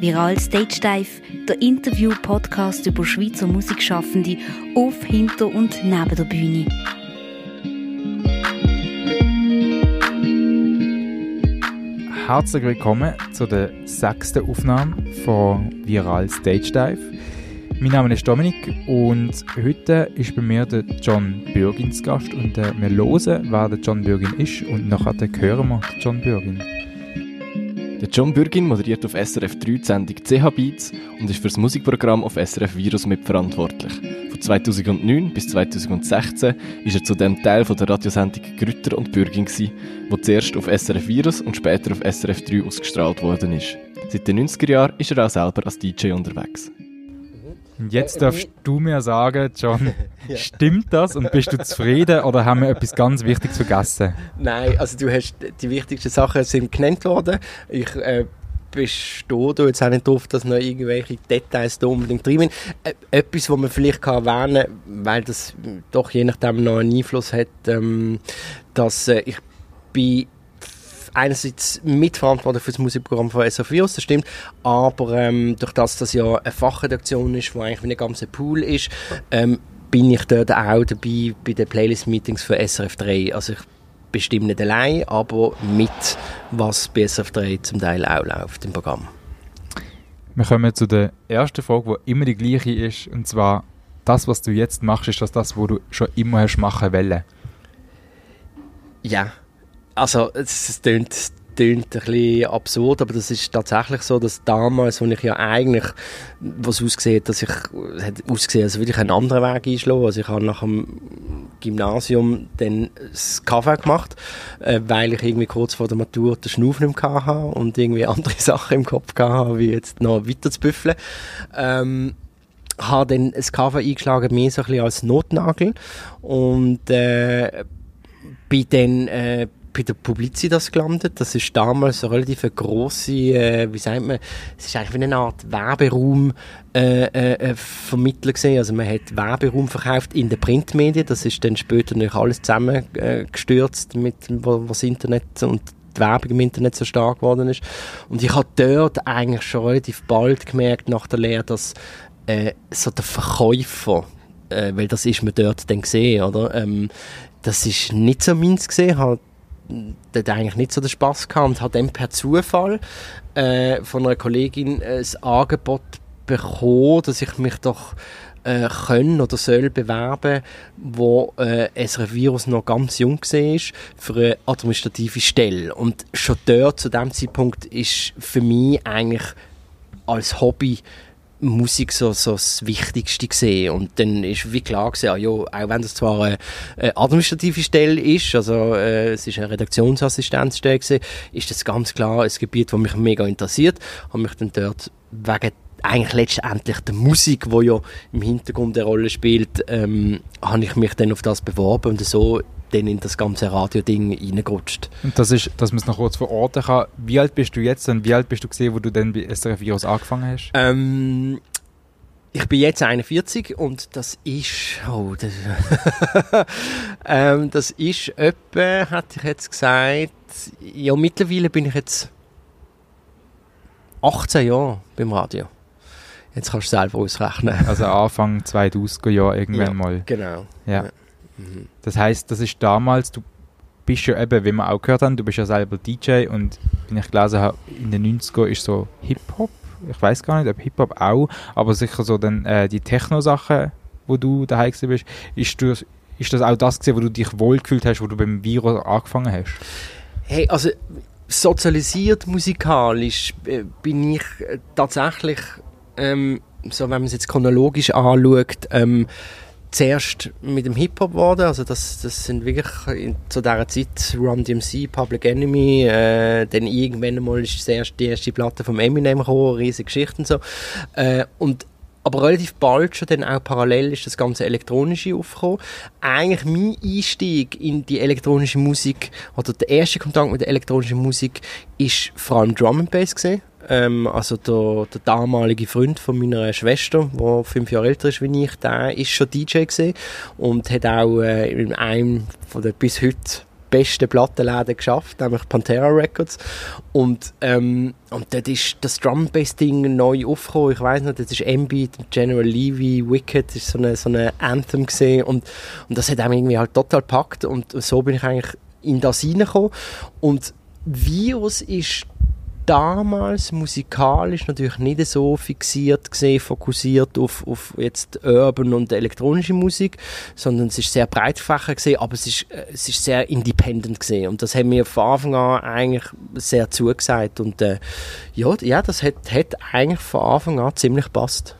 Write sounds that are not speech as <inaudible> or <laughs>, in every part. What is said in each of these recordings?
Viral Stage Dive, der Interview-Podcast über Schweizer Musikschaffende auf, hinter und neben der Bühne. Herzlich willkommen zu der sechsten Aufnahme von Viral Stage Dive. Mein Name ist Dominik und heute ist bei mir der John Bürgin Gast und äh, wir hören, wer der John Bürgin ist und nachher hören wir John Bürgin. Der John Bürgin moderiert auf SRF 3 die Sendung CH Beats und ist für das Musikprogramm auf SRF Virus mitverantwortlich. Von 2009 bis 2016 ist er zudem Teil von der Radiosendung Grütter und Bürgin wo zuerst auf SRF Virus und später auf SRF 3 ausgestrahlt worden ist. Seit den 90er Jahren ist er auch selber als DJ unterwegs. Jetzt darfst du mir sagen, John, <laughs> ja. stimmt das und bist du zufrieden oder haben wir etwas ganz Wichtiges vergessen? Nein, also du hast die wichtigsten Sachen sind genannt worden. Ich äh, bestehe da jetzt auch nicht darauf, dass noch irgendwelche Details da unbedingt drin sind. Äh, etwas, was man vielleicht kann erwähnen kann, weil das doch je nachdem noch einen Einfluss hat, ähm, dass äh, ich bin einerseits mitverantwortlich für das Musikprogramm von SRF Virus, das stimmt, aber ähm, durch das, dass ja eine Fachredaktion ist, wo eigentlich wie ein ganzer Pool ist, ähm, bin ich dort auch dabei bei den Playlist-Meetings für SRF 3. Also ich bestimme nicht allein, aber mit, was bei SRF 3 zum Teil auch läuft im Programm. Wir kommen zu der ersten Frage, die immer die gleiche ist, und zwar, das, was du jetzt machst, ist das das, was du schon immer hast machen wollen? Ja, also es, es klingt, ein bisschen absurd, aber das ist tatsächlich so, dass damals, als ich ja eigentlich, was ausgesehen dass ich, hat ausgesehen, als würde ich einen anderen Weg einschlagen. Also ich habe nach dem Gymnasium dann das Kaffee gemacht, äh, weil ich irgendwie kurz vor der Matur den Schnuff nicht hatte und irgendwie <laughs> andere Sachen im Kopf hatte, wie jetzt noch weiter zu büffeln. Ähm, habe dann das Kaffee eingeschlagen, mehr so ein bisschen als Notnagel und äh, bin dann äh, bei der Publicitas gelandet. Das ist damals eine relativ grosse, äh, wie sagt man, es ist eigentlich wie eine Art Werberaum äh, äh, äh Vermittler gesehen. Also man hat Werberaum verkauft in den Printmedien. Das ist dann später natürlich alles zusammengestürzt mit was Internet und die Werbung im Internet so stark geworden ist. Und ich habe dort eigentlich schon relativ bald gemerkt nach der Lehre, dass äh, so der Verkäufer äh, weil das ist man dort dann gesehen, oder? Ähm, das ist nicht so meins gesehen, hat dort eigentlich nicht so den Spass gehabt und habe dann per Zufall äh, von einer Kollegin ein Angebot bekommen, dass ich mich doch äh, können oder soll bewerben, wo äh, ein Virus noch ganz jung war, für eine administrative Stelle. Und schon dort, zu dem Zeitpunkt, ist für mich eigentlich als Hobby Musik so, so das Wichtigste gesehen. Und dann ist wie klar gesehen, ja, auch wenn das zwar eine, administrative Stelle ist, also äh, es ist eine Redaktionsassistenzstelle gewesen, ist das ganz klar ein Gebiet, das mich mega interessiert, habe mich dann dort wegen eigentlich letztendlich der Musik, wo ja im Hintergrund eine Rolle spielt, ähm, habe ich mich dann auf das beworben. Und so dann in das ganze Radio-Ding reingerutscht. Und das ist, dass man es noch kurz verorten kann, wie alt bist du jetzt und wie alt bist du gesehen, wo du dann bei SRF Virus angefangen hast? Ähm, ich bin jetzt 41 und das ist, oh, das, <laughs> ähm, das ist etwa, hätte ich jetzt gesagt, ja, mittlerweile bin ich jetzt 18 Jahre beim Radio. Jetzt kannst du selber ausrechnen. Also Anfang 2000er Jahre irgendwann ja, mal. Genau. Ja. ja. Das heißt, das ist damals, du bist ja eben, wie wir auch gehört haben, du bist ja selber DJ und wenn ich gelesen habe, in den 90er ist so Hip-Hop, ich weiß gar nicht, ob Hip-Hop auch, aber sicher so dann äh, die Techno-Sachen, wo du daheim bist, ist, du, ist das auch das gewesen, wo du dich wohlgefühlt hast, wo du beim Virus angefangen hast? Hey, also sozialisiert musikalisch äh, bin ich äh, tatsächlich, ähm, so wenn man es jetzt chronologisch anschaut, ähm, zuerst mit dem Hip-Hop geworden, also das, das sind wirklich in, zu dieser Zeit Run DMC, Public Enemy, äh, dann irgendwann mal ist erste, die erste Platte vom Eminem gekommen, riesige Geschichten so. Äh, und aber relativ bald schon dann auch parallel ist das ganze elektronische aufgekommen. Eigentlich mein Einstieg in die elektronische Musik oder der erste Kontakt mit der elektronischen Musik ist vor allem Drum and Bass gesehen. Ähm, also der, der, damalige Freund von meiner Schwester, der fünf Jahre älter ist wie ich, der ist schon DJ gesehen und hat auch äh, in einem von den bis heute besten Plattenläden geschafft, nämlich Pantera Records. Und, ähm, und dort ist das Drum Bass Ding neu aufgekommen. Ich weiß nicht, das ist M-Beat, General Levy, Wicked, das ist so eine, so eine Anthem gesehen und, und das hat einem irgendwie halt total gepackt und so bin ich eigentlich in das reingekommen. Und Virus ist damals musikalisch natürlich nicht so fixiert gesehen, fokussiert auf, auf jetzt Urban und elektronische Musik, sondern es ist sehr breit gefächert gesehen, aber es ist, äh, es ist sehr independent gesehen und das haben mir von Anfang an eigentlich sehr zugesagt und äh, ja, ja, das hat, hat eigentlich von Anfang an ziemlich gepasst.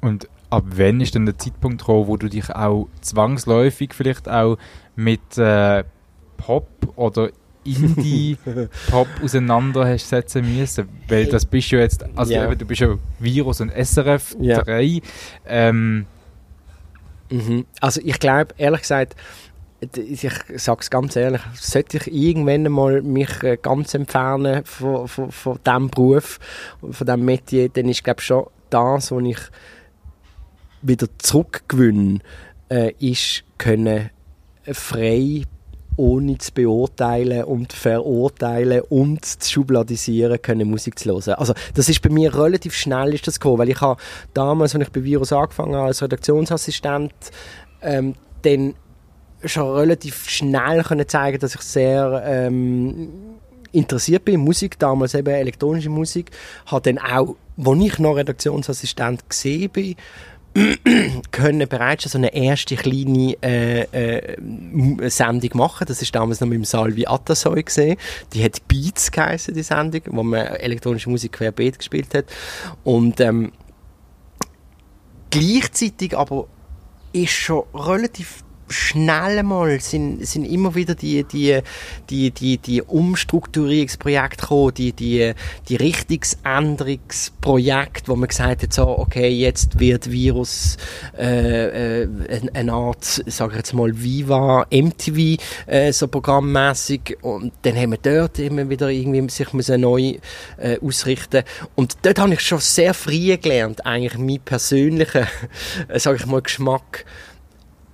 Und ab wann ist dann der Zeitpunkt gekommen, wo du dich auch zwangsläufig vielleicht auch mit äh, Pop oder Indie-Pop auseinandersetzen müssen? Weil das bist du jetzt, also Ja. eben, du bist ja Virus und SRF Ja. 3. Ähm, Mhm. Also ich glaube, ehrlich gesagt, ich sage es ganz ehrlich, sollte ich irgendwann einmal mich äh, ganz entfernen von, von, von diesem Beruf, von diesem Metier, dann ist glaube schon das, was ich wieder zurückgewinne, äh, ist können frei ohne zu beurteilen und verurteilen und zu schubladisieren können Musik zu hören. Also das ist bei mir relativ schnell ist das gekommen, weil ich habe damals, als ich bei Virus angefangen habe als Redaktionsassistent, ähm, dann schon relativ schnell können zeigen, dass ich sehr ähm, interessiert bin in Musik, damals eben elektronische Musik, habe dann auch, als ich noch Redaktionsassistent gesehen bin, <clears throat> können bereits schon so eine erste kleine äh, äh, Sendung machen. Das ist damals noch mit dem Salvi Atasoy gesehen. Die hat Beats geheißen, die Sendung, wo man elektronische Musik querbeet gespielt hat. Und ähm, gleichzeitig aber ist schon relativ schnell mal sind, sind immer wieder die, die, die, die, die Umstrukturierungsprojekte gekommen, die, die, die Richtungsänderungsprojekte, wo man gesagt hat, so, okay, jetzt wird Virus äh, äh, eine, Art, sage ich jetzt mal, Viva, MTV, äh, so programmmäßig und dann haben wir dort immer wieder irgendwie sich neu äh, ausrichten. Und dort habe ich schon sehr früh gelernt, eigentlich meinen persönlichen, <laughs> äh, sage ich mal, Geschmack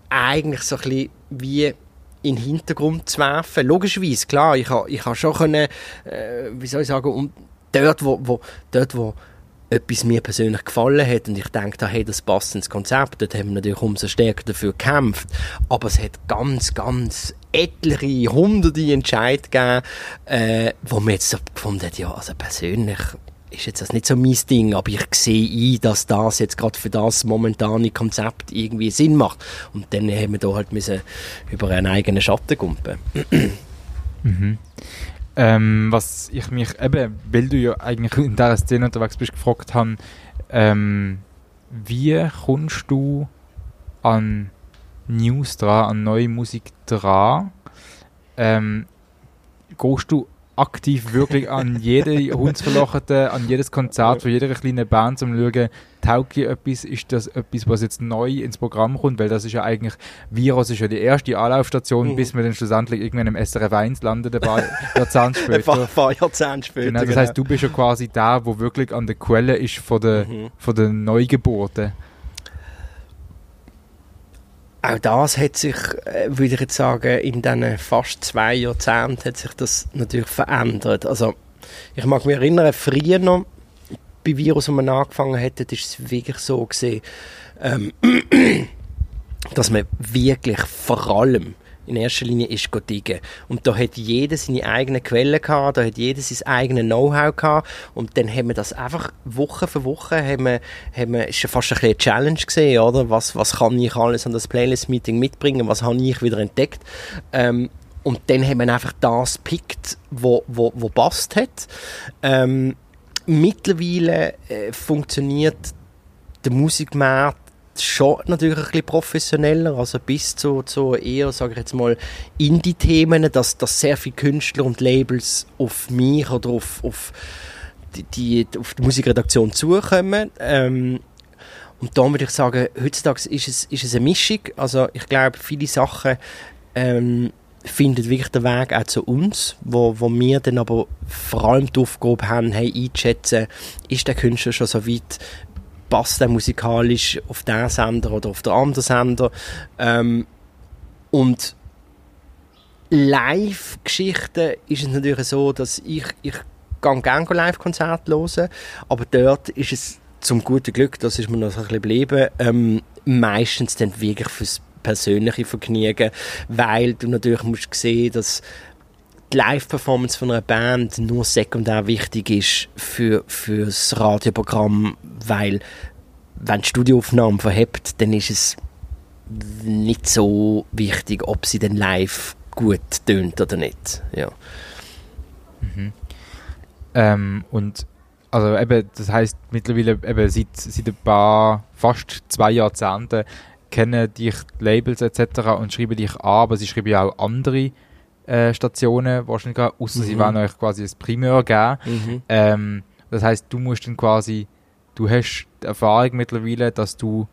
eigentlich so ein bisschen wie in den Hintergrund zu werfen. Logischerweise, klar, ich habe ich ha schon können, äh, wie soll ich sagen, und dort, wo, wo, dort, wo etwas mir persönlich gefallen hat und ich denke, hey, das passt ins Konzept, dort haben wir natürlich umso stärker dafür gekämpft. Aber es hat ganz, ganz etliche, hunderte Entscheidungen gegeben, äh, wo man jetzt so gefunden hat, ja, also persönlich ist jetzt das nicht so mein Ding, aber ich sehe ein, dass das jetzt gerade für das momentane Konzept irgendwie Sinn macht. Und dann haben wir da halt müssen über einen eigenen Schatten kumpen. mhm. ähm, was ich mich eben, weil du ja eigentlich in dieser Szene unterwegs bist, gefragt habe, ähm, wie kommst du an News dran, an neue Musik dran? Ähm, gehst du aktiv wirklich an jede Hundsverlochete, an jedes Konzert von jeder kleinen Band, um zu schauen, taugt dir etwas, ist das etwas, was jetzt neu ins Programm kommt, weil das ist ja eigentlich, Virus ist ja die erste Anlaufstation, Mhm. bis wir dann schlussendlich irgendwann im SRF 1 landen, ein paar <laughs> Jahrzehnte Ein paar, später. paar Jahrzehnte später. Genau, das heißt, du bist ja quasi der, wo wirklich an der Quelle ist von der, Mhm. von der Neugeburten. Auch das hat sich, äh, würde ich jetzt sagen, in diesen fast zwei Jahrzehnten hat sich das natürlich verändert. Also, ich mag mich erinnern, früher noch, bei Virus, als man angefangen hat, ist es wirklich so gesehen, ähm, <clears throat> dass man wirklich vor allem in erster Linie ist diggen. Und da hat jeder seine eigenen Quellen gehabt, da hat jeder sein eigenes Know-how gehabt und dann haben wir das einfach Woche für Woche, haben wir, haben wir, ist ja fast ein bisschen eine Challenge gesehen, oder? Was, was kann ich alles an das Playlist-Meeting mitbringen, was habe ich wieder entdeckt? Ähm, und dann haben wir einfach das gepickt, wo, wo, wo passt hat. Ähm, mittlerweile äh, funktioniert der Musikmarkt schon natürlich ein bisschen professioneller, also bis zu, zu eher, sage ich jetzt mal, Indie-Themen, dass, dass sehr viele Künstler und Labels auf mich oder auf, auf, die, die, auf die Musikredaktion zukommen. Ähm, und da würde ich sagen, heutzutage ist es, ist es eine Mischung. Also ich glaube, viele Sachen ähm, finden wirklich den Weg auch zu uns, wo, wo wir dann aber vor allem die Aufgabe haben, hey, einzuschätzen, ist der Künstler schon so weit, passt er musikalisch auf den Sender oder auf den anderen Sender. Ähm, und Live-Geschichten ist es natürlich so, dass ich, ich gerne Live-Konzerte hören, aber dort ist es zum guten Glück, das ist mir noch ein bisschen geblieben, ähm, meistens dann wirklich fürs persönliche Vergnügen, weil du natürlich musst sehen, dass die Live-Performance von einer Band nur sekundär wichtig ist für, für das Radioprogramm, weil wenn die Studioaufnahme verhebt, dann ist es nicht so wichtig, ob sie dann live gut tönt oder nicht. Ja. Mhm. Ähm, und also eben, das heißt mittlerweile eben seit, seit ein paar, fast zwei Jahrzehnten kennen dich die Labels etc. und schreiben dich an, aber sie schreiben ja auch andere äh, Stationen wahrscheinlich, außer mhm. sie wollen euch quasi das Primär geben. Mhm. Ähm, das heißt, du musst dann quasi, du hast die Erfahrung mittlerweile, dass du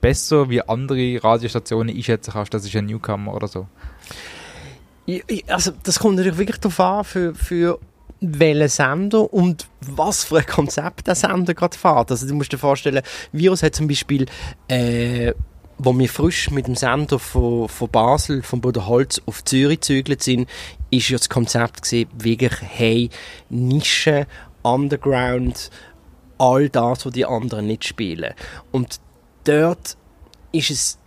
besser wie andere Radiostationen einschätzen kannst, das ist ein Newcomer oder so. Also das kommt natürlich wirklich darauf an, für, für welchen Sender und was für ein Konzept der Sender gerade fährt. Also du musst dir vorstellen, Virus hat zum Beispiel äh, wo wir frisch mit dem Sender von, von Basel, von Bodenholz auf Zürich gezügelt sind, ist ja das Konzept gesehen, wirklich, hey, Nische, Underground, all das, was die anderen nicht spielen. Und dort ist es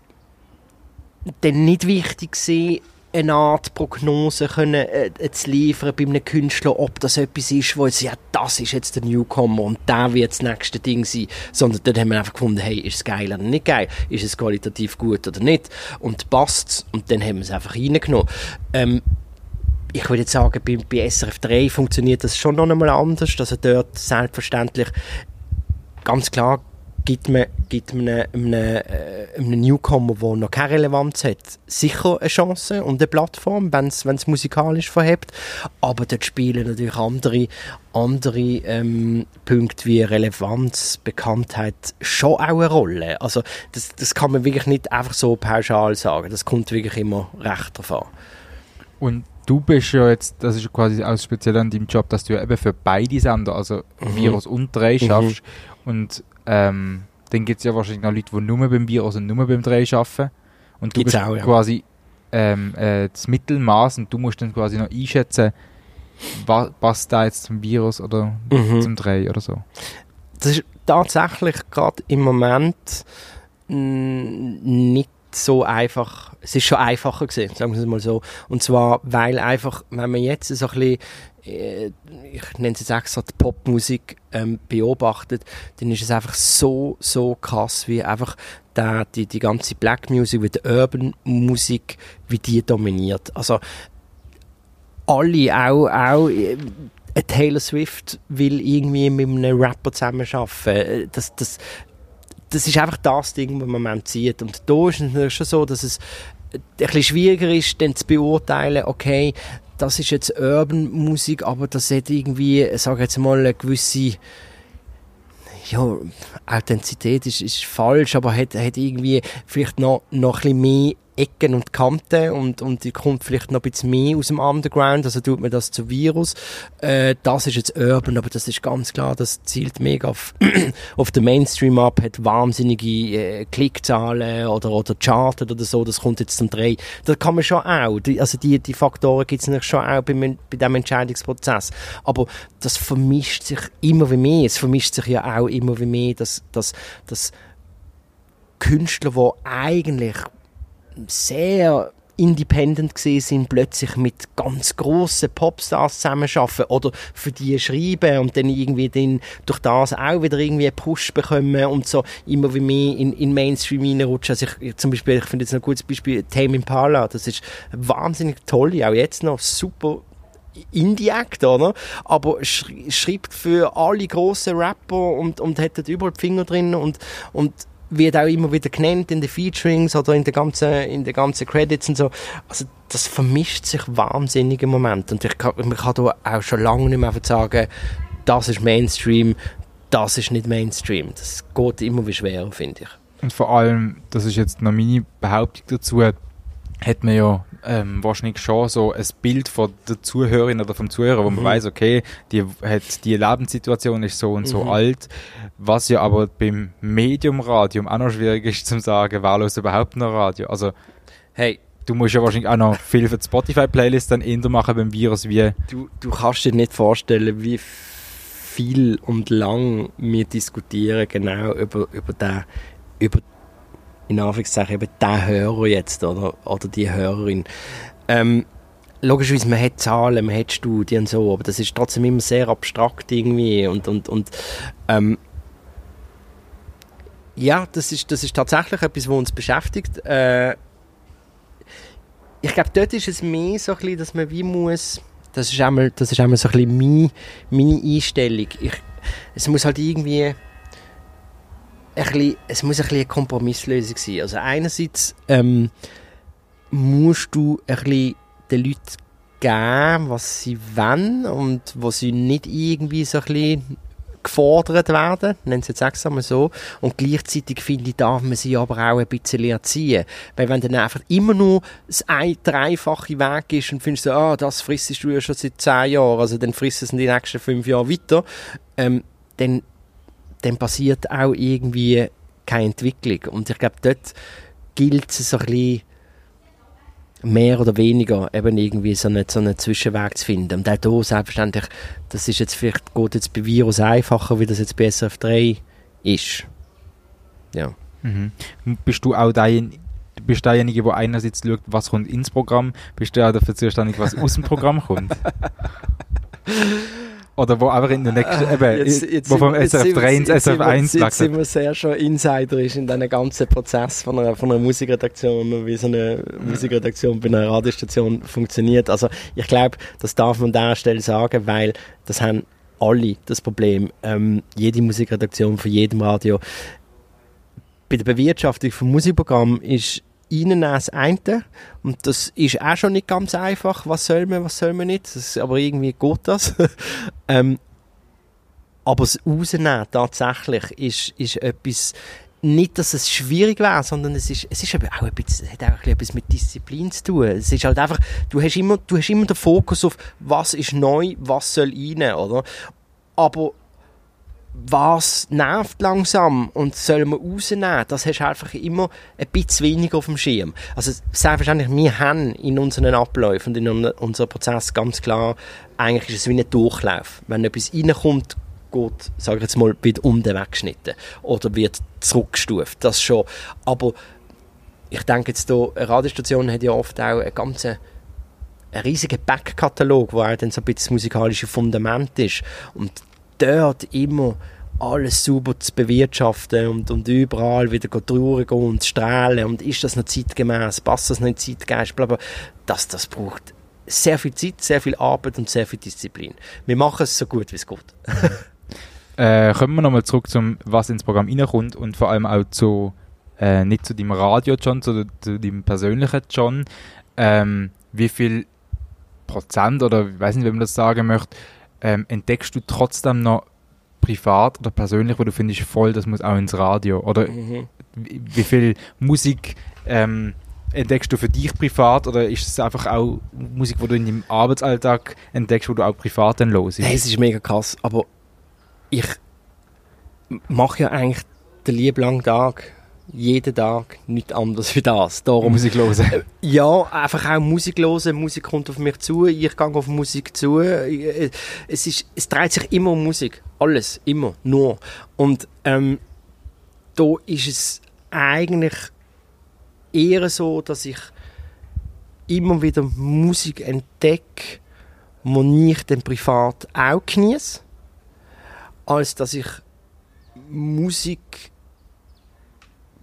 dann nicht wichtig gewesen, eine Art Prognose können, äh, zu liefern bei einem Künstler, ob das etwas ist, wo jetzt, ja, das ist jetzt der Newcomer und der wird das nächste Ding sein, sondern dort haben wir einfach gefunden, hey, ist es geil oder nicht geil, ist es qualitativ gut oder nicht? Und passt und dann haben wir es einfach reingenommen. Ähm, ich würde jetzt sagen, bei, bei SRF 3 funktioniert das schon noch einmal anders, also dort selbstverständlich ganz klar gibt man, gibt man einem, einem, äh, einem Newcomer, der noch keine Relevanz hat, sicher eine Chance und eine Plattform, wenn es musikalisch verhebt. Aber dort spielen natürlich andere, andere ähm, Punkte wie Relevanz, Bekanntheit schon auch eine Rolle. Also das, das kann man wirklich nicht einfach so pauschal sagen. Das kommt wirklich immer recht an. Und du bist ja jetzt, das ist quasi auch speziell an deinem Job, dass du ja eben für beide Sender, also mhm. Virus und Drei schaffst. Mhm. Und ähm, dann gibt es ja wahrscheinlich noch Leute, die nur beim Virus und nur beim Dreh arbeiten. Und du Gibt's bist auch, ja. quasi ähm, äh, das Mittelmaß und du musst dann quasi noch einschätzen, was passt da jetzt zum Virus oder mhm. zum Dreh oder so. Das ist tatsächlich gerade im Moment nicht so einfach, es ist schon einfacher gewesen, sagen wir es mal so. Und zwar, weil einfach, wenn man jetzt so ein bisschen ich nenne es jetzt extra die Popmusik ähm, beobachtet, dann ist es einfach so, so krass, wie einfach der, die, die ganze Black Music, wie die Urban Musik, wie die dominiert. Also alle, auch, auch äh, Taylor Swift will irgendwie mit einem Rapper zusammenarbeiten. Äh, das, das, das ist einfach das Ding, was man im sieht. Und da ist es schon so, dass es ein bisschen schwieriger ist, dann zu beurteilen, okay, das ist jetzt Urban Musik, aber das hat irgendwie, sage jetzt mal, eine gewisse ja, Authentizität ist, ist falsch, aber hat, hat irgendwie vielleicht noch, noch ein bisschen mehr Ecken und Kanten und, und die kommt vielleicht noch ein bisschen mehr aus dem Underground, also tut man das zu Virus. Äh, das ist jetzt Urban, aber das ist ganz klar, das zielt mega auf, <clears throat> auf den Mainstream ab, hat wahnsinnige äh, Klickzahlen oder, oder Charten oder so, das kommt jetzt zum Dreh. Da kann man schon auch, die, also die, die Faktoren gibt es schon auch bei, bei diesem Entscheidungsprozess. Aber das vermischt sich immer wie mehr, es vermischt sich ja auch immer wie mehr, dass, dass, dass Künstler, die eigentlich sehr independent gesehen sind, plötzlich mit ganz grossen Popstars zusammenarbeiten oder für die schreiben und dann irgendwie dann durch das auch wieder irgendwie einen Push bekommen und so immer wie mehr in, in Mainstream reinrutschen. Also ich, zum Beispiel, ich finde jetzt ein gutes Beispiel Tame Impala, das ist wahnsinnig toll, auch jetzt noch super Indie-Act, oder? Aber schreibt für alle grossen Rapper und, und hat dort überall die Finger drin und, und wird auch immer wieder genannt in den Featurings oder in den ganzen, in den ganzen Credits und so. Also, das vermischt sich wahnsinnig im Moment. Und ich kann, man kann da auch schon lange nicht mehr sagen, das ist Mainstream, das ist nicht Mainstream. Das geht immer wie schwerer, finde ich. Und vor allem, das ist jetzt noch meine Behauptung dazu, hat man ja ähm, wahrscheinlich schon so ein Bild von der Zuhörerin oder vom Zuhörer, wo man mhm. weiß, okay, die hat die Lebenssituation ist so und so mhm. alt, was ja aber beim Medium-Radio auch noch schwierig ist zu sagen, wer los überhaupt noch Radio. Also hey, du musst ja wahrscheinlich auch noch viel für die Spotify-Playlist dann eher machen beim Virus wie... Du, du kannst dir nicht vorstellen, wie viel und lang wir diskutieren genau über, über den, über, in Anführungszeichen, über den Hörer jetzt oder, oder die Hörerin. Ähm, logischerweise, man hat Zahlen, man hat Studien und so, aber das ist trotzdem immer sehr abstrakt irgendwie und, und, und ähm, ja, das ist, das ist tatsächlich etwas, was uns beschäftigt. Äh, ich glaube, dort ist es mehr so ein bisschen, dass man wie muss, das ist einmal, das ist einmal so ein bisschen meine, meine Einstellung. Ich, es muss halt irgendwie bisschen, es muss ein bisschen eine Kompromisslösung sein. Also einerseits ähm, musst du ein bisschen den Leuten geben, was sie wollen und was sie nicht irgendwie so ein bisschen gefordert werden, nennen sie jetzt extra so, und gleichzeitig finde ich, darf man sie aber auch ein bisschen erziehen. Weil wenn dann einfach immer nur das ein, dreifache Weg ist und findest du, ah, das frissest du ja schon seit zehn Jahren, also dann frisst es die nächsten fünf Jahre weiter, ähm, dann, dann passiert auch irgendwie keine Entwicklung. Und ich glaube, dort gilt es so ein bisschen, mehr oder weniger eben irgendwie so einen, so einen Zwischenweg zu finden. Und auch hier selbstverständlich, das ist jetzt vielleicht, geht jetzt bei Virus einfacher, wie das jetzt bei SRF3 ist. Ja. Mhm. Bist du auch dein, bist derjenige, der einerseits schaut, was kommt ins Programm, bist du auch dafür zuständig, was aus dem Programm kommt? <laughs> Oder wo einfach in der nächsten, Ah, eben, jetzt, jetzt wo vom sind wir- SRF 3 ins jetzt sind wir- SRF 1 Jetzt sind wir sehr schon insiderisch in diesem ganzen Prozess von einer, von einer Musikredaktion und wie so eine Musikredaktion bei einer Radiostation funktioniert. Also ich glaube, das darf man an dieser Stelle sagen, weil das haben alle das Problem. Ähm, jede Musikredaktion von jedem Radio. Bei der Bewirtschaftung von Musikprogrammen ist ihnen das eine und das ist auch schon nicht ganz einfach. Was soll man, was soll man nicht? Das, aber irgendwie geht das. <laughs> ähm, aber das Rausnehmen tatsächlich ist, ist etwas, nicht, dass es schwierig wäre, sondern es ist, es ist auch ein es hat auch etwas mit Disziplin zu tun. Es ist halt einfach, du hast immer, du hast immer den Fokus auf, was ist neu, was soll rein, oder? Aber was nervt langsam und soll man rausnehmen, das hast du einfach immer ein bisschen weniger auf dem Schirm. Also selbstverständlich, wir haben in unseren Abläufen und in un- unserem Prozess ganz klar, eigentlich ist es wie ein Durchlauf. Wenn etwas reinkommt, geht, sage ich jetzt mal, wird um den Weg geschnitten oder wird zurückgestuft, das schon. Aber ich denke jetzt hier, eine Radiostation hat ja oft auch einen ganzen einen riesigen Backkatalog, wo auch dann so ein bisschen das musikalische Fundament ist. Und dort immer alles sauber zu bewirtschaften und, und überall wieder drüber gehen und strahlen und ist das noch zeitgemäß, passt das noch in Zeitgeist, bla bla. Das, das braucht sehr viel Zeit, sehr viel Arbeit und sehr viel Disziplin. Wir machen es so gut, wie es geht. <laughs> Äh, kommen wir nochmal zurück zum, was ins Programm reinkommt und vor allem auch zu, äh, nicht zu deinem Radio John, zu, zu deinem persönlichen John. Ähm, wie viel Prozent oder ich weiß nicht, wie man das sagen möchte, ähm, entdeckst du trotzdem noch privat oder persönlich, wo du findest, voll, das muss auch ins Radio? Oder wie, wie viel Musik ähm, entdeckst du für dich privat? Oder ist es einfach auch Musik, die du in deinem Arbeitsalltag entdeckst, wo du auch privat dann los Hey, es ist mega krass, aber ich mache ja eigentlich den lieben langen Tag, jeden Tag nichts anderes wie das. Darum <laughs> Musik hören? Ja, einfach auch Musik hören. Musik kommt auf mich zu, ich gehe auf Musik zu. Es, ist, es dreht sich immer um Musik. Alles, immer, nur. Und ähm, da ist es eigentlich eher so, dass ich immer wieder Musik entdecke, die ich dann privat auch genieße, als dass ich Musik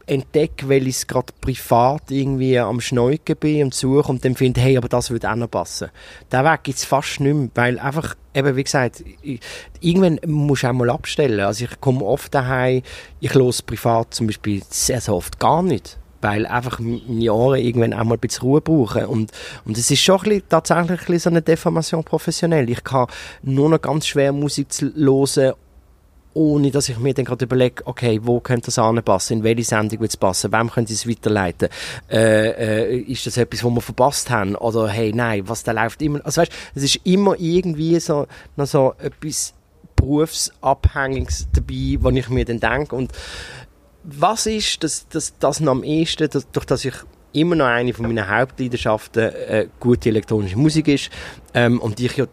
entdecke, weil ich es gerade privat irgendwie am Schneuken bin und suche und dann finde, hey, aber das würde auch noch passen. Den Weg gibt es fast nicht mehr, weil einfach, eben wie gesagt, ich, irgendwann musst du auch mal abstellen. Also ich komme oft daheim, ich höre privat zum Beispiel sehr, sehr oft gar nicht weil einfach meine Ohren irgendwann auch mal ein bisschen Ruhe brauchen. Und, und es ist schon ein bisschen, tatsächlich ein bisschen so eine Deformation professionell. Ich kann nur noch ganz schwer Musik hören, ohne dass ich mir dann gerade überlege, okay, wo könnte das anpassen, in welche Sendung wird es passen, wem könnte ich es weiterleiten, äh, äh, ist das etwas, was wir verpasst haben, oder hey, nein, was da läuft immer, also weißt, es ist immer irgendwie so, noch so etwas Berufsabhängiges dabei, wo ich mir dann denke. Und was ist, dass das, das noch am ehesten, dass, durch das ich immer noch eine von meinen Hauptleidenschaften äh, gute elektronische Musik ist ähm, und ich ja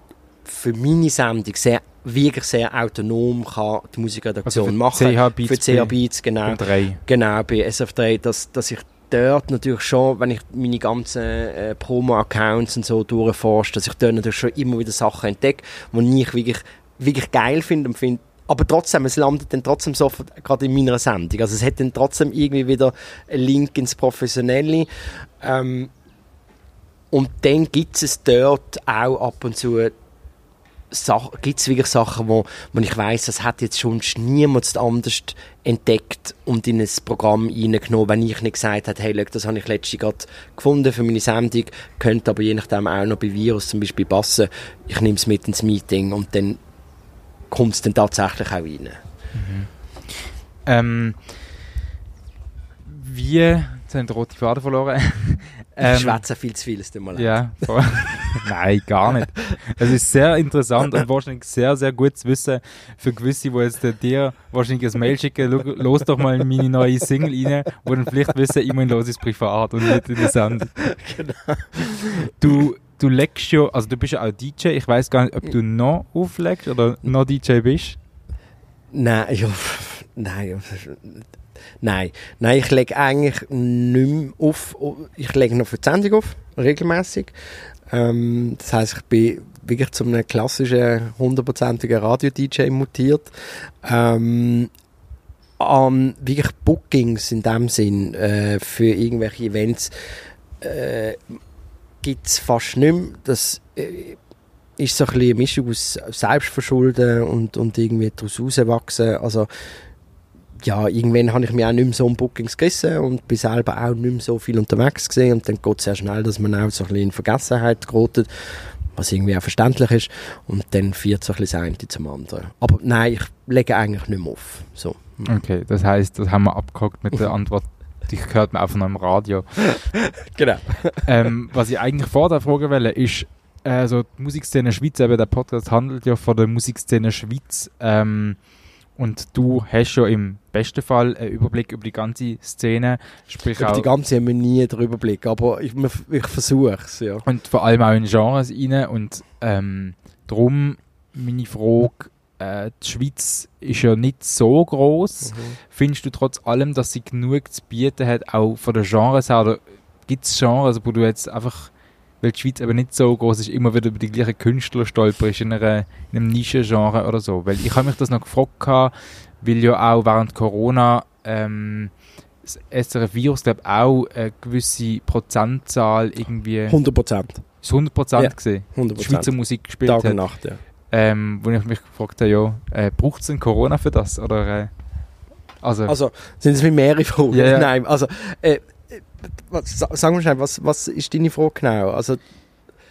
für meine Sendung sehr wirklich sehr autonom kann die Musikredaktion Also machen. CH Beats für CH bei- Beats, genau. Drei. Genau, bei SF3, dass, dass ich dort natürlich schon, wenn ich meine ganzen äh, Promo-Accounts und so durchforsche, dass ich dort natürlich schon immer wieder Sachen entdecke, die ich wirklich, wirklich geil finde und finde, aber trotzdem, es landet dann trotzdem sofort gerade in meiner Sendung. Also es hat dann trotzdem irgendwie wieder einen Link ins Professionelle. Ähm, und dann gibt es dort auch ab und zu gibt es wirklich Sachen, wo, wo ich weiß, das hat jetzt schon niemand anders entdeckt und in ein Programm reingenommen, wenn ich nicht gesagt habe, hey, schau, das habe ich letztens gerade gefunden für meine Sendung, könnte aber je nachdem auch noch bei Virus zum Beispiel passen. Ich nehme es mit ins Meeting und dann kommt es dann tatsächlich auch rein. Ähm, wie, jetzt haben wir den roten Faden verloren. Ich Ähm, schwätze viel zu viel, es tut mir leid. Ja, voll. <laughs> nein, gar nicht. Es ist sehr interessant und wahrscheinlich sehr, sehr gut zu wissen für gewisse, die jetzt dir wahrscheinlich ein Mail schicken, «Schau, los doch mal in meine neue Single rein, wo dann vielleicht wissen, ich meine, los ist privat und nicht in der Sendung. Genau. Du, du legst ja, also du bist ja auch DJ, ich weiß gar nicht, ob du noch auflegst oder noch DJ bist. Nein, ja, nein, ja, nein, nein, ich lege eigentlich nicht mehr auf, ich lege noch für die Sendung auf, regelmäßig. Ähm, das heisst, ich bin wirklich zu einem klassischen, hundertprozentigen Radio-DJ mutiert. Ähm, an wirklich Bookings in dem Sinn äh, für irgendwelche Events äh, gibt es fast nicht mehr. Das äh, ist so ein bisschen eine Mischung aus Selbstverschulden und, und irgendwie daraus rauswachsen. Also ja, irgendwann habe ich mich auch nicht mehr so um Bookings gerissen und bin selber auch nicht mehr so viel unterwegs gesehen und dann geht es sehr schnell, dass man auch so ein bisschen in Vergessenheit gerät, was irgendwie auch verständlich ist und dann führt so ein bisschen das eine zum anderen. Aber nein, ich lege eigentlich nicht mehr auf. So. Okay, das heißt, das haben wir abgehakt mit der <laughs> Antwort, die hört man einfach noch im Radio. <laughs> Genau. ähm, was ich eigentlich vor der Frage will, ist, also die Musikszene Schweiz, eben der Podcast handelt ja von der Musikszene Schweiz ähm, und du hast ja im besten Fall einen Überblick über die ganze Szene, sprich Über auch, die ganze haben wir nie den Überblick, aber ich, ich versuche es, ja. und vor allem auch in Genres rein und ähm, darum meine Frage, äh, die Schweiz ist ja nicht so groß. Findest du trotz allem, dass sie genug zu bieten hat, auch von den Genres her, oder gibt es Genres, wo du jetzt einfach weil die Schweiz eben nicht so groß ist, immer wieder über die gleichen Künstler stolperst in, einer, in einem Nischengenre oder so. Weil ich habe mich das noch gefragt, weil ja auch während Corona ähm, das SRF Virus, glaube auch eine gewisse Prozentzahl irgendwie, 100 Prozent. ist 100 Prozent Ja, gesehen, 100 Schweizer Musik gespielt Tag und hat. Nacht, ja. Ähm, wo ich mich gefragt habe, ja, äh, braucht es denn Corona für das? Oder, äh, also, Also, sind es mit mehrere Fragen? Ja, ja. <laughs> Nein, also, äh, was, sa- sag mal schnell, was, was ist deine Frage genau? Also,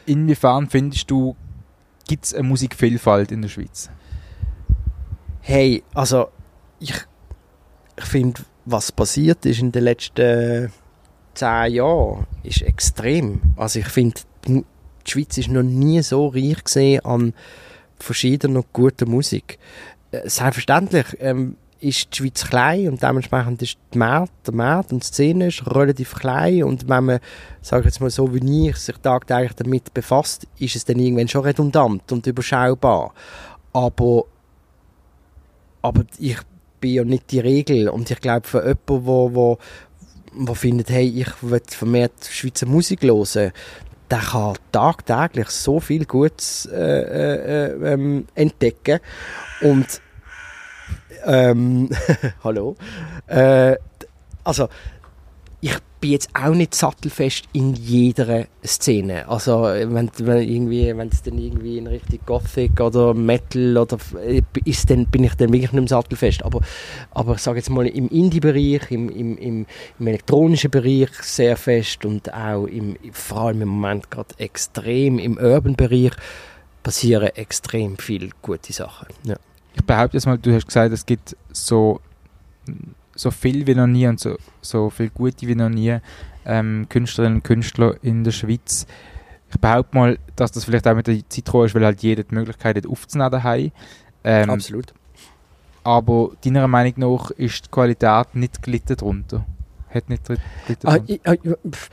inwiefern findest du, gibt es eine Musikvielfalt in der Schweiz? hey, also, ich, ich finde, was passiert ist in den letzten zehn Jahren, ist extrem. Also, ich finde, die die Schweiz ist noch nie so reich gesehen an verschiedener guter Musik. Äh, Selbstverständlich ähm, ist die Schweiz klein und dementsprechend ist die Markt, der Markt und die Szene ist relativ klein und wenn man, sage ich jetzt mal so wie ich, sich tagtäglich damit befasst, ist es dann irgendwann schon redundant und überschaubar. Aber, aber ich bin ja nicht die Regel und ich glaube für jemanden, wo, wo, wo findet, hey, ich will vermehrt Schweizer Musik hören, der kann tagtäglich so viel Gutes äh, äh, äh, ähm, entdecken und ähm, <laughs> hallo äh, also ich bin jetzt auch nicht sattelfest in jeder Szene. Also wenn, wenn irgendwie, wenn es dann irgendwie in Richtung Gothic oder Metal oder äh, ist, dann bin ich dann wirklich nicht sattelfest. Aber, aber ich sage jetzt mal im Indie-Bereich, im, im, im, im elektronischen Bereich sehr fest und auch im, vor allem im Moment gerade extrem im Urban-Bereich passieren extrem viele gute Sachen. Ja. Ich behaupte jetzt mal, du hast gesagt, es gibt so, so viel wie noch nie und so, so viel gute wie noch nie ähm, Künstlerinnen und Künstler in der Schweiz. Ich behaupte mal, dass das vielleicht auch mit der Zeit ist, weil halt jeder die Möglichkeit hat, aufzunehmen daheim. Ähm, Absolut. aber deiner Meinung nach ist die Qualität nicht gelitten darunter? Hat nicht dritte Ah, ich, ah, pff,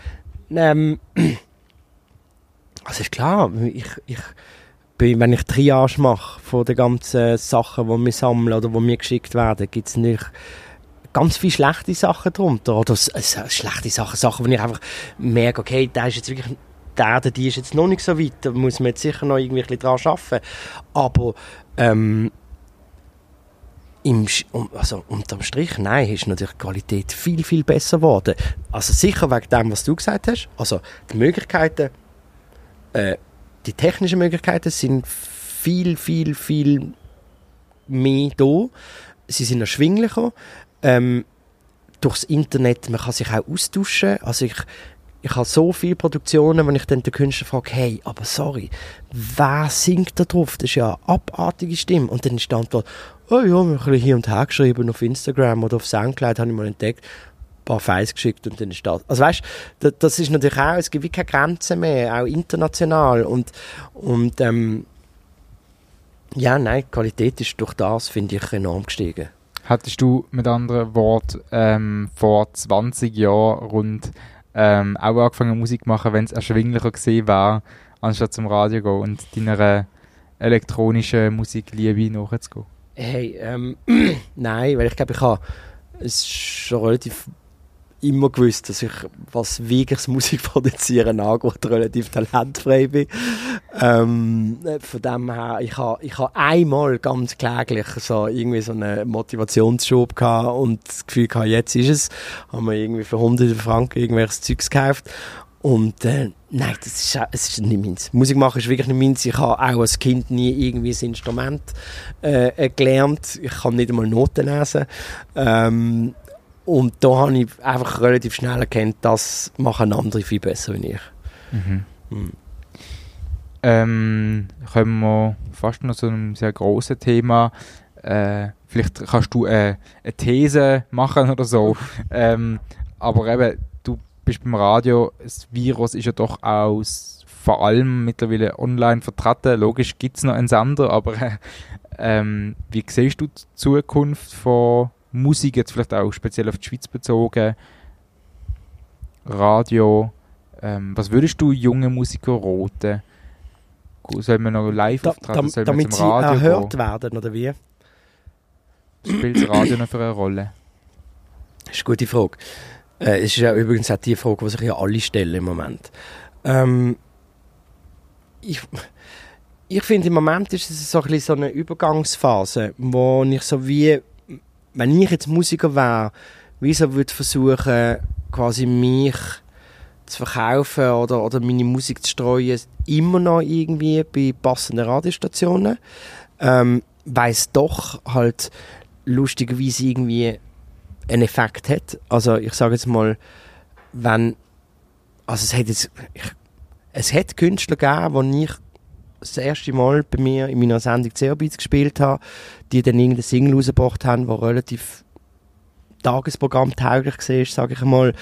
ähm, <clears throat> also ist klar, ich, ich wenn ich Triage mache von den ganzen Sachen, die wir sammeln oder die mir geschickt werden, gibt es nicht ganz viele schlechte Sachen drunter. Oder s- schlechte Sachen, Sachen, wo ich einfach merke, okay, der ist jetzt wirklich, der, oder die ist jetzt noch nicht so weit, da muss man jetzt sicher noch irgendwie ein dran arbeiten. Aber, ähm, im, also unterm Strich, nein, ist natürlich die Qualität viel, viel besser geworden. Also sicher wegen dem, was du gesagt hast. Also die Möglichkeiten, äh, die technischen Möglichkeiten sind viel, viel, viel mehr da. Sie sind erschwinglicher. Ähm, durchs Internet, man kann sich auch austauschen. Also ich, ich habe so viele Produktionen, wenn ich dann den Künstler frage, hey, aber sorry, wer singt da drauf? Das ist ja eine abartige Stimme. Und dann ist die Antwort, oh ja, wir haben hier und her geschrieben auf Instagram oder auf Soundcloud, habe ich mal entdeckt, paar Files geschickt und dann ist das. Also weißt du, das ist natürlich auch, es gibt wie keine Grenzen mehr, auch international. Und, und ähm, ja, nein, die Qualität ist durch das, finde ich, enorm gestiegen. Hattest du mit anderen Worten ähm, vor 20 Jahren rund ähm, auch angefangen Musik zu machen, wenn es erschwinglicher gesehen wäre, anstatt zum Radio gehen und deiner elektronischen Musikliebe nachzugehen? Hey, ähm, <clears throat> nein, weil ich glaube, ich habe es schon relativ immer gewusst, dass ich, was wirkliches <laughs> Musikproduzieren angeht, relativ talentfrei bin. Ähm, von dem her, ich habe ich ha einmal ganz kläglich so irgendwie so einen Motivationsschub gehabt und das Gefühl gehabt, jetzt ist es. Haben wir irgendwie für hunderte Franken irgendwelches Zeugs gekauft. Und äh, nein, das ist, es ist nicht meins. Musik machen ist wirklich nicht meins. Ich habe auch als Kind nie irgendwie ein Instrument äh, gelernt. Ich kann nicht einmal Noten lesen. Ähm, und da habe ich einfach relativ schnell erkannt, das machen andere viel besser als ich. Mhm. Mhm. Ähm, kommen wir fast noch zu einem sehr grossen Thema. Äh, vielleicht kannst du äh, eine These machen oder so. ähm, aber eben, du bist beim Radio, das Virus ist ja doch auch vor allem mittlerweile online vertreten. Logisch gibt es noch einen Sender, aber äh, <laughs> ähm, wie siehst du die Zukunft von Musik, jetzt vielleicht auch speziell auf die Schweiz bezogen? Radio, ähm, was würdest du junge Musiker raten? Gu- Soll man noch live Da, auftreten? Soll man damit sie im Radio erhört gehen? werden, oder wie? Spielt das Radio noch für eine Rolle? Das ist eine gute Frage. Äh, es ist ja übrigens auch die Frage, die sich ja alle stellen im Moment. Ähm, ich ich finde, im Moment ist es so ein bisschen so eine Übergangsphase, wo ich so wie, wenn ich jetzt Musiker wäre, wie so würde versuchen, quasi mich zu verkaufen oder, oder meine Musik zu streuen, immer noch irgendwie bei passenden Radiostationen. Ähm, weil es doch halt lustigerweise irgendwie einen Effekt hat. Also ich sage jetzt mal, wenn, also es hat jetzt, ich, es hat Künstler gegeben, wo ich das erste Mal bei mir in meiner Sendung Zerbits gespielt habe, die dann irgendeinen Single rausgebracht haben, der relativ Tagesprogramm tauglich war, sage ich mal.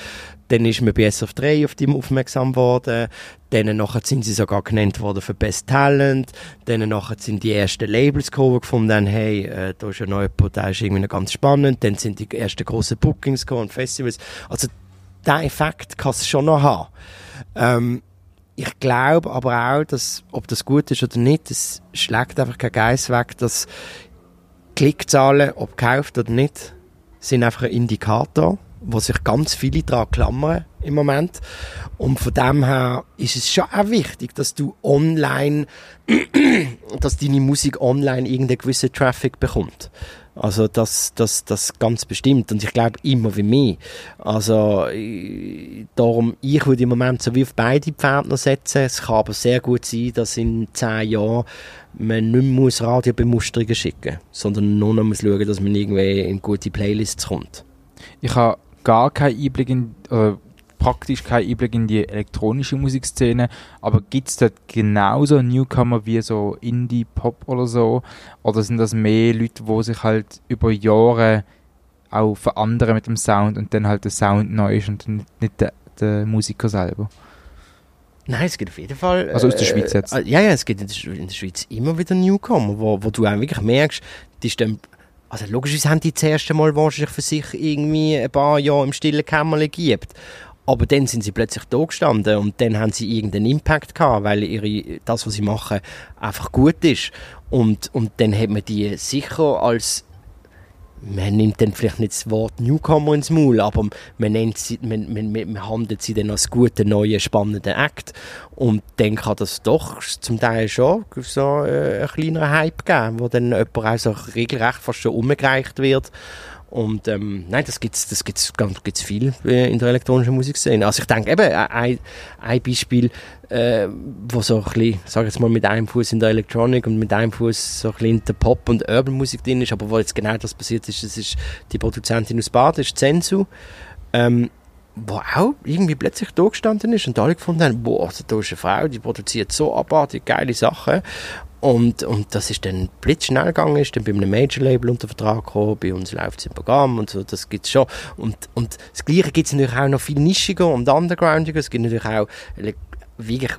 Dann ist mir bei SF3 auf die aufmerksam worden. Dann nachher sind sie sogar genannt worden für Best Talent. Dann nachher sind die ersten Labels gekommen, die gefunden haben, hey, äh, da ist noch jemand, der ist irgendwie noch ganz spannend. Dann sind die ersten grossen Bookings gekommen und Festivals. Also, diesen Effekt kann es schon noch haben. Ähm, ich glaube aber auch, dass, ob das gut ist oder nicht, es schlägt einfach kein Geist weg, dass Klickzahlen, ob gekauft oder nicht, sind einfach ein Indikator, wo sich ganz viele daran klammern im Moment. Und von dem her ist es schon auch wichtig, dass du online, <clears throat> dass deine Musik online irgendeinen gewissen Traffic bekommt. Also das, das, das ganz bestimmt. Und ich glaube immer wie mehr. Also ich, darum, ich würde im Moment so wie auf beide Pferde setzen. Es kann aber sehr gut sein, dass in zehn Jahren man nicht mehr Radiobemusterungen schicken muss, sondern nur noch muss schauen, dass man irgendwie in gute Playlists kommt. Ich habe gar keinen Einblick in, oder praktisch keinen Einblick in die elektronische Musikszene, aber gibt es dort genauso Newcomer wie so Indie-Pop oder so? Oder sind das mehr Leute, die sich halt über Jahre auch verändern mit dem Sound und dann halt der Sound neu ist und nicht, nicht der, der Musiker selber? Nein, es gibt auf jeden Fall. Also aus der Schweiz jetzt? äh, Ja, ja, es gibt in der, in der Schweiz immer wieder Newcomer, wo, wo du auch wirklich merkst, die stehen also logisch haben die das erste Mal wahrscheinlich für sich irgendwie ein paar Jahre im stillen Kämmerlein geübt. Aber dann sind sie plötzlich da gestanden und dann haben sie irgendeinen Impact gehabt, weil ihre, das, was sie machen, einfach gut ist. Und, und dann hat man die sicher als man nimmt dann vielleicht nicht das Wort Newcomer ins Maul, aber man, nennt sie, man, man, man handelt sie dann als guten, neuen, spannenden Act. Und dann kann das doch zum Teil schon so äh, einen kleineren Hype geben, wo dann jemand auch so regelrecht fast schon umgereicht wird. Und ähm, nein, das gibt's, das gibt's, ganz, gibt's viel äh, in der elektronischen Musikszene. Also ich denke eben, ein, ein Beispiel, äh, wo so ein bisschen, sag jetzt mal, mit einem Fuß in der Electronic und mit einem Fuß so ein in der Pop- und Urban-Musik drin ist, aber wo jetzt genau das passiert ist, das ist die Produzentin aus Bad, das ist Zensu, ähm, wo auch irgendwie plötzlich da gestanden ist und alle gefunden haben, boah, also da ist eine Frau, die produziert so abartig geile Sachen und, und das ist dann blitzschnell gegangen, ist dann bei einem Major-Label unter Vertrag gekommen, bei uns läuft es im Programm und so, das gibt es schon. Und, und das Gleiche gibt es natürlich auch noch viel nischiger und undergroundiger. Es gibt natürlich auch wirklich,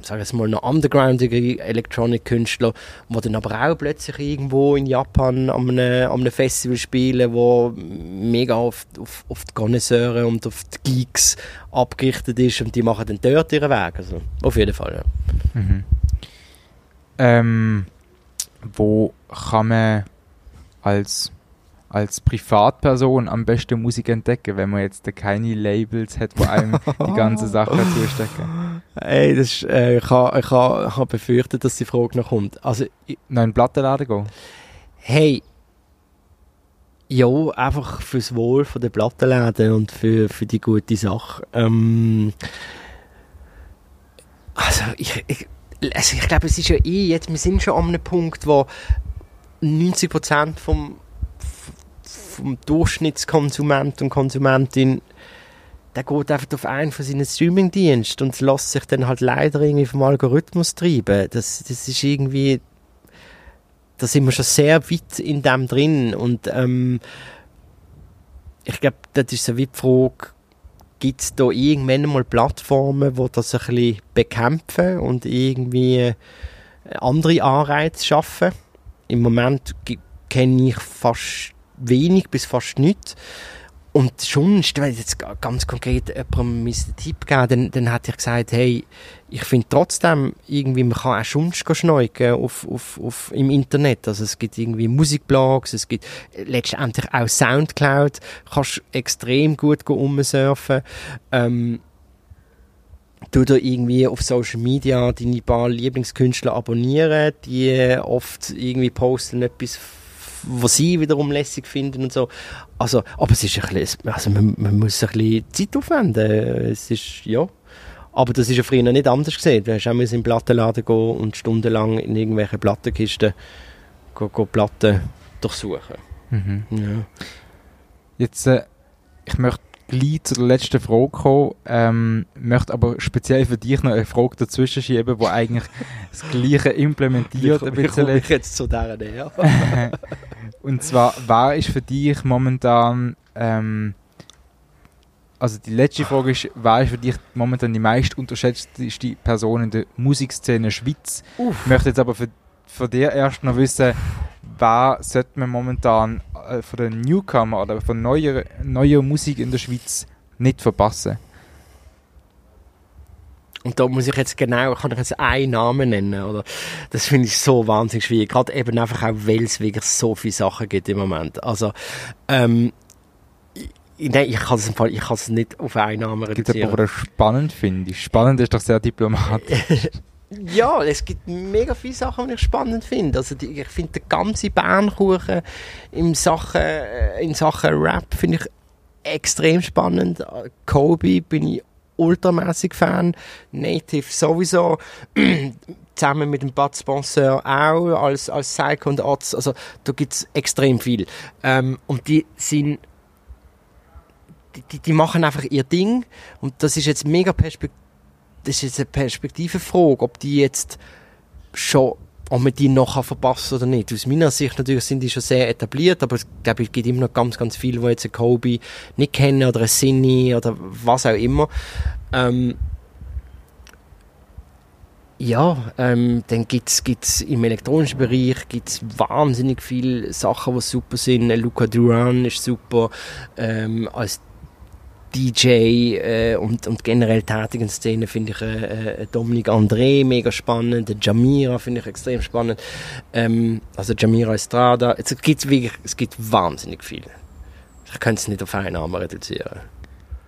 sage ich mal, noch undergroundige Electronic-Künstler, die dann aber auch plötzlich irgendwo in Japan an einem, an einem Festival spielen, wo mega auf, auf, auf die Connoisseure und auf die Geeks abgerichtet ist und die machen dann dort ihren Weg. Also, auf jeden Fall, ja. Mhm. Ähm, wo kann man als, als Privatperson am besten Musik entdecken, wenn man jetzt keine Labels hat, wo einem die ganze Sache zustecken? Ey, das ist, äh, ich habe ich ha, ich ha befürchtet, dass die Frage noch kommt. Also, ich, Noch in den Plattenladen gehen? hey, ja, einfach fürs Wohl von der Plattenläden und für, für die gute Sache. Ähm, also, ich, ich, also ich glaube, es ist ja eh jetzt, wir sind schon an einem Punkt, wo 90% vom, vom Durchschnittskonsument und Konsumentin der geht einfach auf einen von seinen Streamingdiensten und lässt sich dann halt leider irgendwie vom Algorithmus treiben. Das, das ist irgendwie, da sind wir schon sehr weit in dem drin und ähm, ich glaube, das ist so wie die Frage, gibt es da irgendwann mal Plattformen, die das ein bisschen bekämpfen und irgendwie andere Anreize schaffen? Im Moment kenne ich fast wenig bis fast nichts. Und schon, wenn ich jetzt ganz konkret jemandem einen Tipp geben dann, dann hätte ich gesagt, hey, ich finde trotzdem, irgendwie, man kann auch sonst schneuken auf, auf, auf, im Internet. Also es gibt irgendwie Musikblogs, es gibt letztendlich auch Soundcloud, kannst extrem gut umsurfen. Ähm, du da irgendwie auf Social Media deine paar Lieblingskünstler abonnieren, die oft irgendwie posten etwas was sie wiederum lässig finden und so. Also, aber es ist ein bisschen, also man, man muss ein bisschen Zeit aufwenden. Es ist, ja. Aber das ist ja früher nicht anders gesehen. Du hast auch in den Plattenladen gehen und stundenlang in irgendwelche Plattenkisten gehen, gehen Platten durchsuchen. Mhm. Ja. Jetzt, äh, ich möchte gleich zu der letzten Frage kommen, ähm, möchte aber speziell für dich noch eine Frage dazwischen schieben, die eigentlich <laughs> das Gleiche implementiert. Wie komme ich jetzt zu dieser näher? <laughs> Und zwar, wer ist für dich momentan, ähm, also die letzte Frage ist, wer ist für dich momentan die meist unterschätzte Person in der Musikszene Schweiz? Uff. Ich möchte jetzt aber für, für dich erst noch wissen, wer sollte man momentan äh, von den Newcomer oder von neuer, neuer Musik in der Schweiz nicht verpassen? Und da muss ich jetzt genau, kann ich jetzt einen Namen nennen, oder? Das finde ich so wahnsinnig schwierig. Gerade eben einfach auch, weil es wirklich so viele Sachen gibt im Moment. Also, ähm, ich, nein, ich kann es im Fall, ich kann es nicht auf einen Namen Gibt es reduzieren. aber, was spannend finde? Spannend ist doch sehr diplomatisch. <laughs> Ja, es gibt mega viele Sachen, die ich spannend finde. Also die, ich finde den ganzen Bernkuchen in Sachen, äh, in Sachen Rap finde ich extrem spannend. Kobe bin ich ultramäßig Fan. Native sowieso. <clears throat> Zusammen mit dem Bud Sponsor auch als, als Psycho und Arzt. Also da gibt es extrem viel. Ähm, und die sind die, die machen einfach ihr Ding und das ist jetzt mega perspektivisch das ist jetzt eine Perspektivenfrage, ob die jetzt schon, ob man die noch verpassen oder nicht. Aus meiner Sicht natürlich sind die schon sehr etabliert, aber ich glaube, es gibt immer noch ganz, ganz viele, die jetzt einen Kobe nicht kennen oder einen Sinny oder was auch immer. Ähm, Ja, ähm, dann gibt es im elektronischen Bereich gibt's wahnsinnig viele Sachen, die super sind. Luca Duran ist super. Ähm, als DJ äh, und, und generell tätigen Szene finde ich äh, äh, Dominik André mega spannend, Jamira finde ich extrem spannend, ähm, also Jamira Estrada, es gibt wirklich, es gibt wahnsinnig viel. Ich könnte es nicht auf einen Namen reduzieren.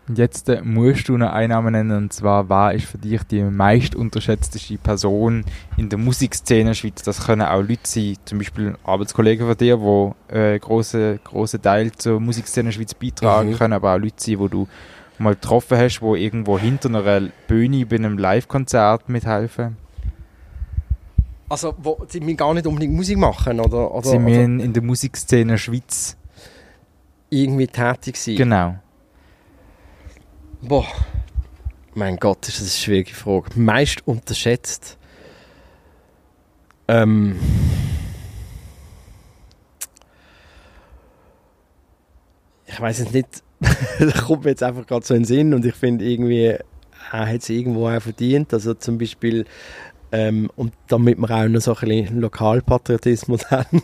Und jetzt äh, musst du eine Einnahme nennen, und zwar, wer ist für dich die meist unterschätzteste Person in der Musikszene in der Schweiz? Das können auch Leute sein, zum Beispiel Arbeitskollegen von dir, die äh, große große Teil zur Musikszene in der Schweiz beitragen Mhm. können, aber auch Leute sein, die du mal getroffen hast, die irgendwo hinter einer Bühne bei einem Live-Konzert mithelfen. Also, wo sie mir gar nicht unbedingt Musik machen oder, oder, Sie müssen in der Musikszene der Schweiz. irgendwie tätig sein. Genau. Boah, mein Gott, ist das eine schwierige Frage. Meist unterschätzt. Ähm. Ich weiß jetzt nicht, <laughs> das kommt mir jetzt einfach gerade so in den Sinn und ich finde irgendwie, er hat es irgendwo auch verdient. Also zum Beispiel, ähm, und damit wir auch noch so ein bisschen Lokalpatriotismus <laughs> haben,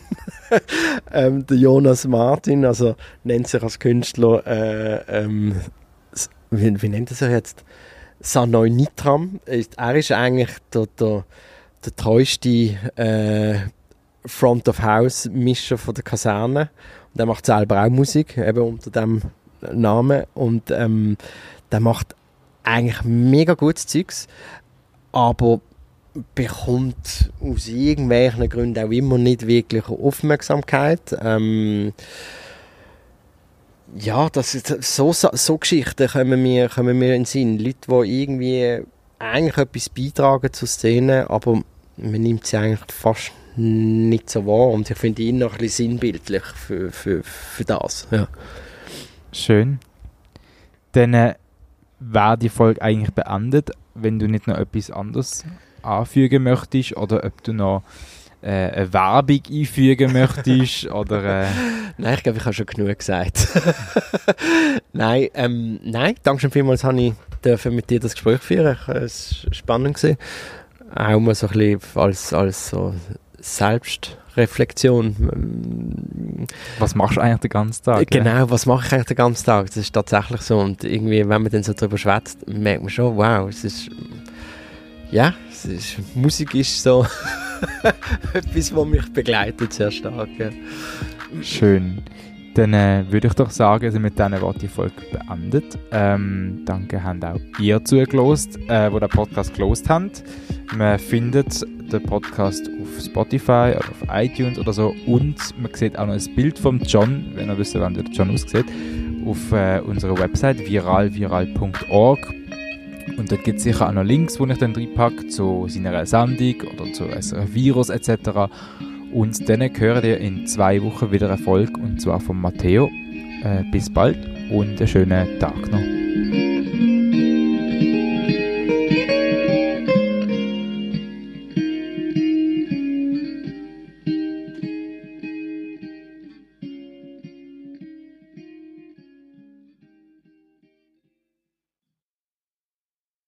ähm, der Jonas Martin, also nennt sich als Künstler äh, ähm, wie, wie nennt er sich jetzt? Sanoy Nitram. Er ist eigentlich der, der, der treueste äh, Front of House Mischer von der Kaserne. Und er macht selber auch Musik, eben unter dem Namen. Und ähm, der macht eigentlich mega gutes Zeugs, aber bekommt aus irgendwelchen Gründen auch immer nicht wirklich Aufmerksamkeit. Ähm, ja, das ist, so, so Geschichten kommen mir, kommen mir in den Sinn. Leute, die irgendwie eigentlich etwas beitragen zur Szene, aber man nimmt sie eigentlich fast nicht so wahr. Und ich finde ihn noch ein bisschen sinnbildlich für, für, für das. Ja. Schön. Dann äh, wäre die Folge eigentlich beendet, wenn du nicht noch etwas anderes anfügen möchtest oder ob du noch äh, eine Werbung einfügen möchtest <laughs> oder äh, Nein, ich glaube, ich habe schon genug gesagt. <laughs> nein, ähm, nein, danke schön vielmals, habe ich dürfen mit dir das Gespräch führen. Ich- Es war spannend. Gewesen. Auch mal so ein bisschen als, als so Selbstreflexion. Ähm, was machst du eigentlich den ganzen Tag? äh? Genau, was mache ich eigentlich den ganzen Tag? Das ist tatsächlich so. Und irgendwie, wenn man dann so drüber schwätzt, merkt man schon, wow, es ist. Ja, es ist, Musik ist so <laughs> <laughs> etwas, was mich begleitet sehr stark. Ja. Schön. Dann äh, würde ich doch sagen, sind mit diesen Worten die Folge beendet. Ähm, danke, habt auch ihr zugelost, äh, wo den Podcast gelost habt. Man findet den Podcast auf Spotify oder auf iTunes oder so und man sieht auch noch ein Bild vom John, wenn ihr wisst, wann der John aussieht, auf äh, unserer Website viralviral.org. Und dort gibt es sicher auch noch Links, wo ich dann reinpacke zu seiner Sendung oder zu einem Virus etc. Und dann hören ihr in zwei Wochen wieder eine Folge, und zwar von Matteo. Äh, bis bald und einen schönen Tag noch.